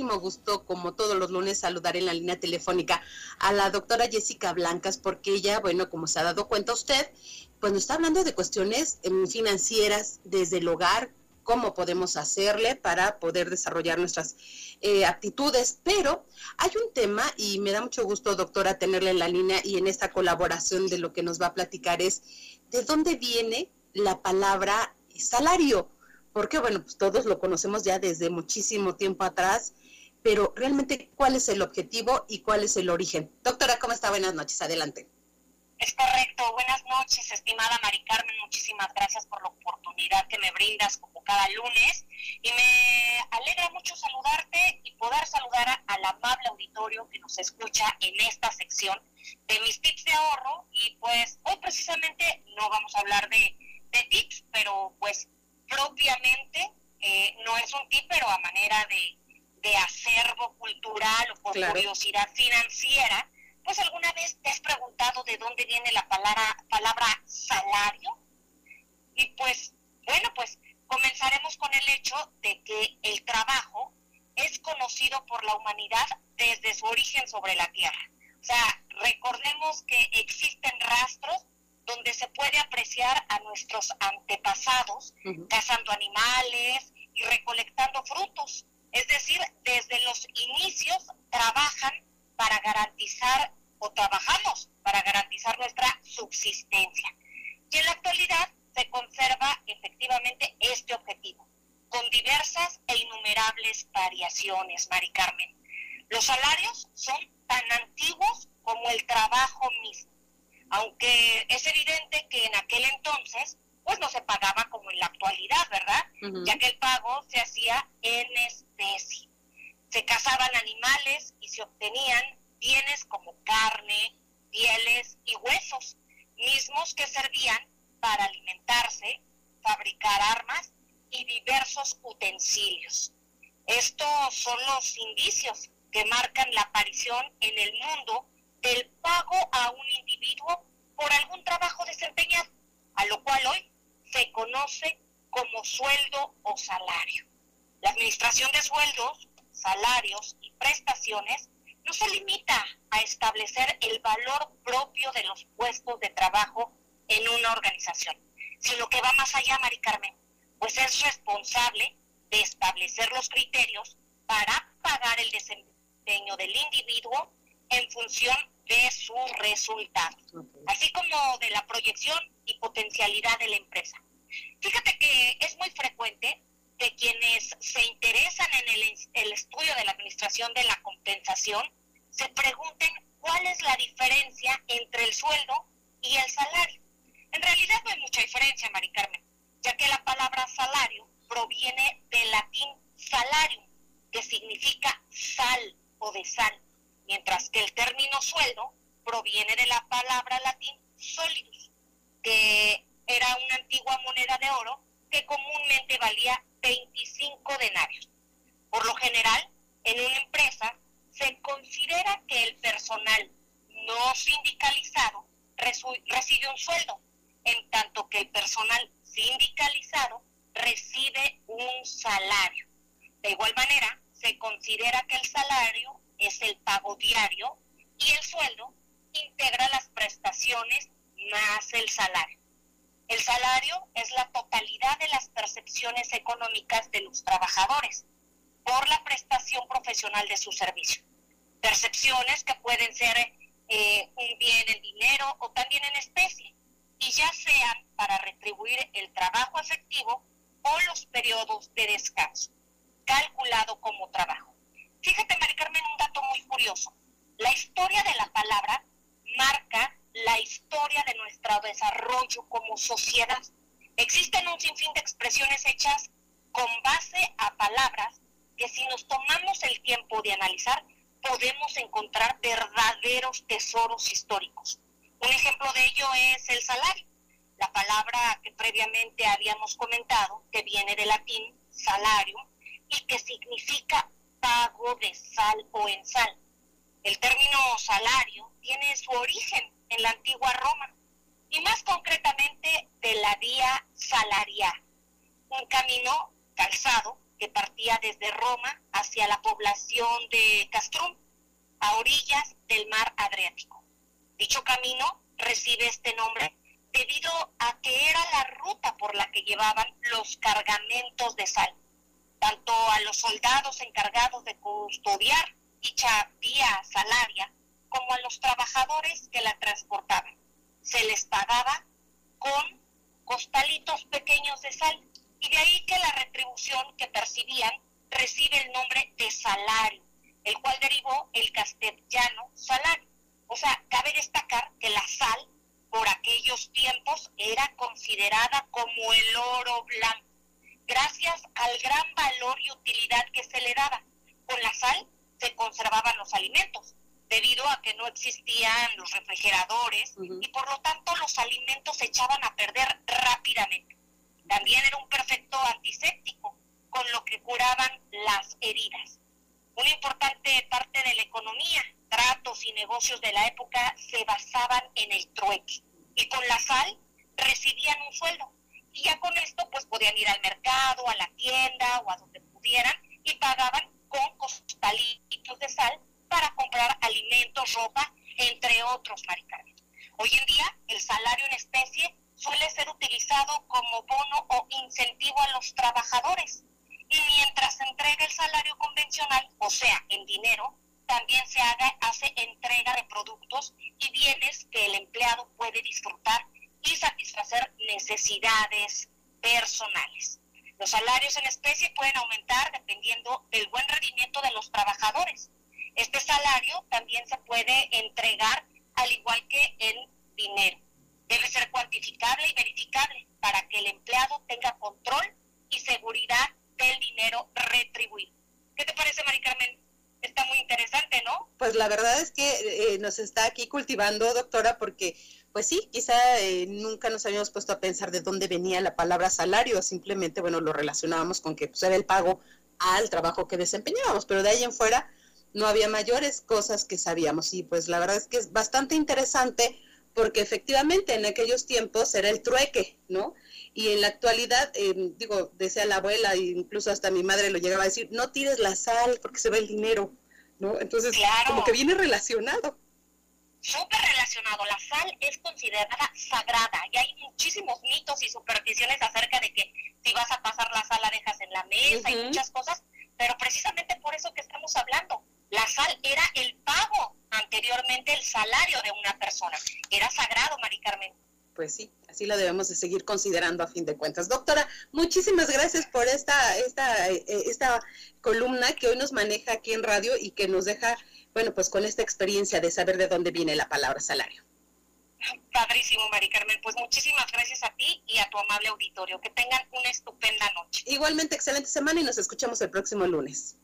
muchísimo gusto, como todos los lunes, saludar en la línea telefónica a la doctora Jessica Blancas, porque ella, bueno, como se ha dado cuenta usted, pues nos está hablando de cuestiones em, financieras desde el hogar, cómo podemos hacerle para poder desarrollar nuestras eh, actitudes. Pero hay un tema, y me da mucho gusto, doctora, tenerla en la línea y en esta colaboración de lo que nos va a platicar es, ¿de dónde viene la palabra salario? Porque, bueno, pues todos lo conocemos ya desde muchísimo tiempo atrás, pero realmente, ¿cuál es el objetivo y cuál es el origen? Doctora, ¿cómo está? Buenas noches, adelante. Es correcto. Buenas noches, estimada Mari Carmen. Muchísimas gracias por la oportunidad que me brindas como cada lunes. Y me alegra mucho saludarte y poder saludar al amable auditorio que nos escucha en esta sección de mis tips de ahorro. Y pues hoy precisamente no vamos a hablar de, tips, pero pues propiamente eh, no es un tip, pero a manera de, acervo cultural o por curiosidad financiera pues alguna vez te has preguntado de dónde viene la palabra, palabra salario? Y pues, bueno, pues comenzaremos con el hecho de que el trabajo es conocido por la humanidad desde su origen sobre la Tierra. O sea, recordemos que existen rastros donde se puede apreciar a nuestros antepasados cazando animales y recolectando frutos. Es decir, desde los inicios trabajan para garantizar o trabajamos para garantizar nuestra subsistencia. Y en la actualidad se conserva efectivamente este objetivo, con diversas e innumerables variaciones, Mari Carmen. Los salarios son tan antiguos como el trabajo mismo, aunque es evidente que en aquel entonces pues no se pagaba como en la actualidad, ¿verdad? Ya que el pago se hacía en especie se cazaban animales y se obtenían bienes como carne, pieles y huesos, mismos que servían para alimentarse, fabricar armas y diversos utensilios. Estos son los indicios que marcan la aparición en el mundo del pago a un individuo por algún trabajo desempeñado, a lo cual hoy se conoce como sueldo o salario. La administración de sueldos salarios y prestaciones, no se limita a establecer el valor propio de los puestos de trabajo en una organización, sino que va más allá, Mari Carmen, pues es responsable de establecer los criterios para pagar el desempeño del individuo en función de sus resultados, así como de la proyección y potencialidad de la empresa. Fíjate que es muy frecuente de quienes se interesan en el, estudio de la administración de la compensación se pregunten cuál es la diferencia entre el sueldo y el salario. En realidad no hay mucha diferencia, Mari Carmen, ya que la palabra salario proviene del latín salarium, que significa sal o de sal, el término sueldo proviene de la palabra latín solidus, que era una antigua moneda de oro que comúnmente valía 25 denarios. Por lo general, en una empresa se considera que el personal no sindicalizado recibe un sueldo, en tanto que el personal sindicalizado recibe un salario. De igual manera, se considera que el salario es el pago diario y el sueldo integra las prestaciones más el salario. El salario es la totalidad de las percepciones económicas de los trabajadores por la prestación profesional de su servicio. Percepciones que pueden ser eh, un bien en dinero o también en especie, y ya sean para retribuir el trabajo efectivo o los periodos de descanso, calculado como trabajo. Fíjate, Mari Carmen, un dato muy curioso. La historia de la palabra marca la historia de nuestro desarrollo como sociedad. Existen un sinfín de expresiones hechas con base a palabras que si nos tomamos el tiempo de analizar, podemos encontrar verdaderos tesoros históricos. Un ejemplo de ello es el salario, la palabra que previamente habíamos comentado, que viene del latín salario y que significa pago de sal o en sal. El término salario tiene su origen en la antigua Roma, y más concretamente de la vía salaria, un camino calzado que partía desde Roma hacia la población de Castrum, a orillas del mar Adriático. Dicho camino recibe este nombre debido a que era la ruta por la que llevaban los cargamentos de sal, tanto a los soldados encargados de custodiar dicha vía salaria como a los trabajadores que la transportaban. Se les pagaba con costalitos pequeños de sal y de ahí que la retribución que percibían recibe el nombre de salario, el cual derivó el castellano salario. O sea, cabe destacar que la sal por aquellos tiempos era considerada como el oro blanco, gracias al gran valor y utilidad que se le daba. Con la sal se conservaban los alimentos, debido a que no existían los refrigeradores y por lo tanto los alimentos se echaban a perder rápidamente. También era un perfecto antiséptico, con lo que curaban las heridas. Una importante parte de la economía, tratos y negocios de la época se basaban en el trueque y con la sal recibían un sueldo. Y ya con esto pues podían ir al mercado, a la tienda o a donde pudieran y pagaban con costalitos de sal para comprar alimentos, ropa, entre otros, Mari Hoy en día, el salario en especie suele ser utilizado como bono o incentivo a los trabajadores. Y mientras se entrega el salario convencional, o sea, en dinero, también se haga, hace entrega de productos y bienes que el empleado puede disfrutar y satisfacer necesidades personales. Los salarios en especie pueden aumentar dependiendo del buen rendimiento de los trabajadores. Este salario también se puede entregar al igual que el dinero. Debe ser cuantificable y verificable para que el empleado tenga control y seguridad del dinero retribuido. ¿Qué te parece, Mari Carmen? Está muy interesante, ¿no? Pues la verdad es que eh, nos está aquí cultivando, doctora, porque pues sí, quizá eh, nunca nos habíamos puesto a pensar de dónde venía la palabra salario, simplemente, bueno, lo relacionábamos con que pues, era el pago al trabajo que desempeñábamos, pero de ahí en fuera, no había mayores cosas que sabíamos. Y pues la verdad es que es bastante interesante porque efectivamente en aquellos tiempos era el trueque, ¿no? Y en la actualidad, eh, digo, decía la abuela, incluso hasta mi madre lo llegaba a decir, no tires la sal porque se ve el dinero, ¿no? Entonces, como que viene relacionado. Súper relacionado. La sal es considerada sagrada y hay muchísimos mitos y supersticiones acerca de que si vas a pasar la sal la dejas en la mesa y muchas cosas, pero precisamente por eso que estamos hablando la sal era el pago anteriormente, el salario de una persona. Era sagrado, Mari Carmen. Pues sí, así lo debemos de seguir considerando a fin de cuentas. Doctora, muchísimas gracias por esta, esta, eh, esta columna que hoy nos maneja aquí en radio y que nos deja, bueno, pues con esta experiencia de saber de dónde viene la palabra salario. Padrísimo, Mari Carmen. Pues muchísimas gracias a ti y a tu amable auditorio. Que tengan una estupenda noche. Igualmente, excelente semana y nos escuchamos el próximo lunes.